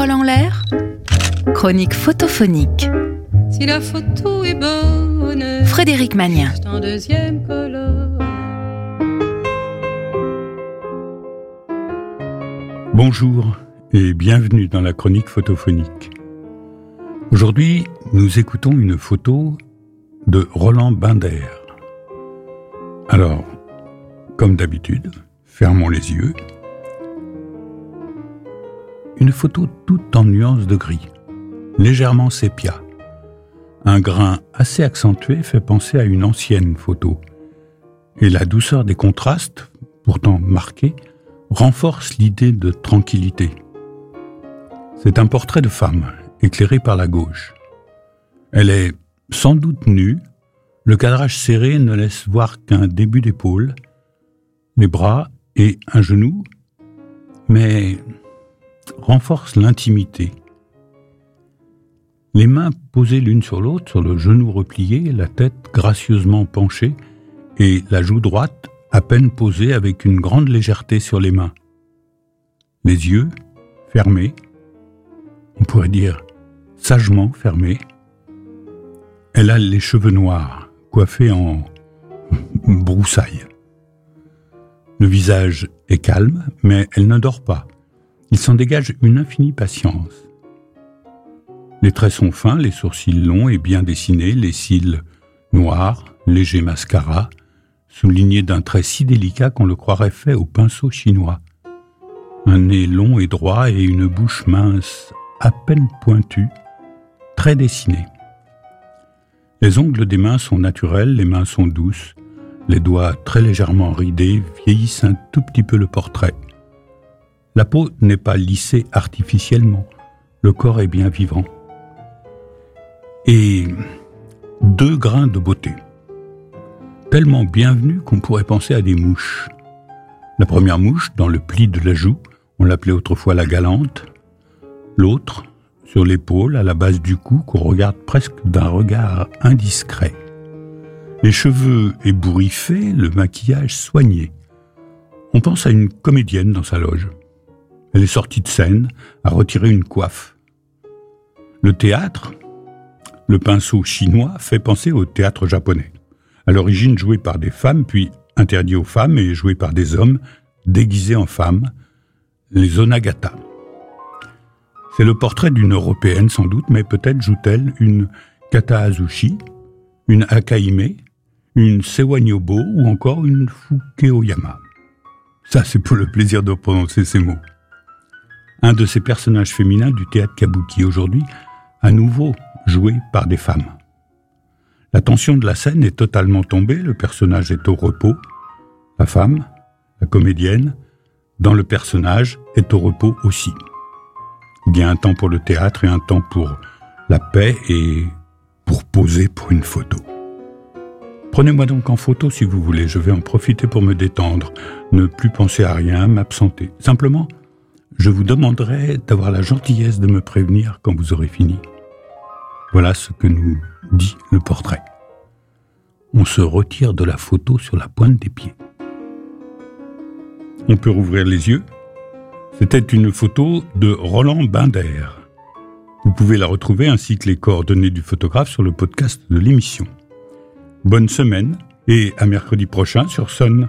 Parole en l'air, chronique photophonique. Si la photo est bonne, Frédéric Magnien. c'est en deuxième colonne. Bonjour et bienvenue dans la chronique photophonique. Aujourd'hui, nous écoutons une photo de Roland Binder. Alors, comme d'habitude, fermons les yeux. Une photo toute en nuances de gris, légèrement sépia. Un grain assez accentué fait penser à une ancienne photo. Et la douceur des contrastes, pourtant marqués, renforce l'idée de tranquillité. C'est un portrait de femme, éclairé par la gauche. Elle est sans doute nue, le cadrage serré ne laisse voir qu'un début d'épaule, les bras et un genou, mais renforce l'intimité. Les mains posées l'une sur l'autre, sur le genou replié, la tête gracieusement penchée, et la joue droite à peine posée avec une grande légèreté sur les mains. Les yeux fermés, on pourrait dire sagement fermés. Elle a les cheveux noirs, coiffés en broussailles. Le visage est calme, mais elle ne dort pas. Il s'en dégage une infinie patience. Les traits sont fins, les sourcils longs et bien dessinés, les cils noirs, léger mascara, souligné d'un trait si délicat qu'on le croirait fait au pinceau chinois. Un nez long et droit et une bouche mince, à peine pointue, très dessinée. Les ongles des mains sont naturels, les mains sont douces, les doigts très légèrement ridés vieillissent un tout petit peu le portrait. La peau n'est pas lissée artificiellement, le corps est bien vivant. Et deux grains de beauté tellement bienvenue qu'on pourrait penser à des mouches. La première mouche, dans le pli de la joue, on l'appelait autrefois la galante. L'autre, sur l'épaule, à la base du cou, qu'on regarde presque d'un regard indiscret. Les cheveux ébouriffés, le maquillage soigné. On pense à une comédienne dans sa loge. Elle est sortie de scène, a retiré une coiffe. Le théâtre, le pinceau chinois, fait penser au théâtre japonais à l'origine joué par des femmes, puis interdit aux femmes et joué par des hommes déguisés en femmes, les onagata. C'est le portrait d'une Européenne sans doute, mais peut-être joue-t-elle une Kata Azushi, une Akaime, une Sewanyobo ou encore une Fukeoyama. Ça, c'est pour le plaisir de prononcer ces mots. Un de ces personnages féminins du théâtre kabuki aujourd'hui, à nouveau joué par des femmes. La tension de la scène est totalement tombée, le personnage est au repos. La femme, la comédienne, dans le personnage, est au repos aussi. Il y a un temps pour le théâtre et un temps pour la paix et pour poser pour une photo. Prenez-moi donc en photo si vous voulez, je vais en profiter pour me détendre, ne plus penser à rien, m'absenter. Simplement, je vous demanderai d'avoir la gentillesse de me prévenir quand vous aurez fini. Voilà ce que nous dit le portrait. On se retire de la photo sur la pointe des pieds. On peut rouvrir les yeux. C'était une photo de Roland Binder. Vous pouvez la retrouver ainsi que les coordonnées du photographe sur le podcast de l'émission. Bonne semaine et à mercredi prochain sur Sun.